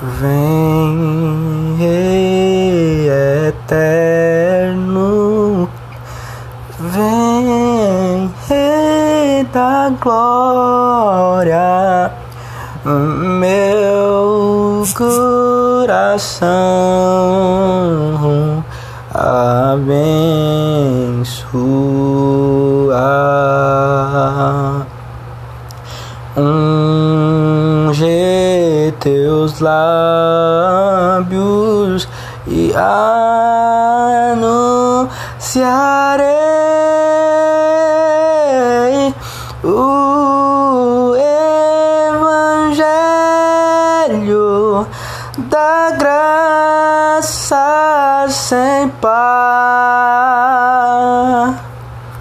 Vem, Rei eterno, vem, Rei da glória, meu coração abençoa. Unge teus lábios e anunciarei o Evangelho da graça sem par.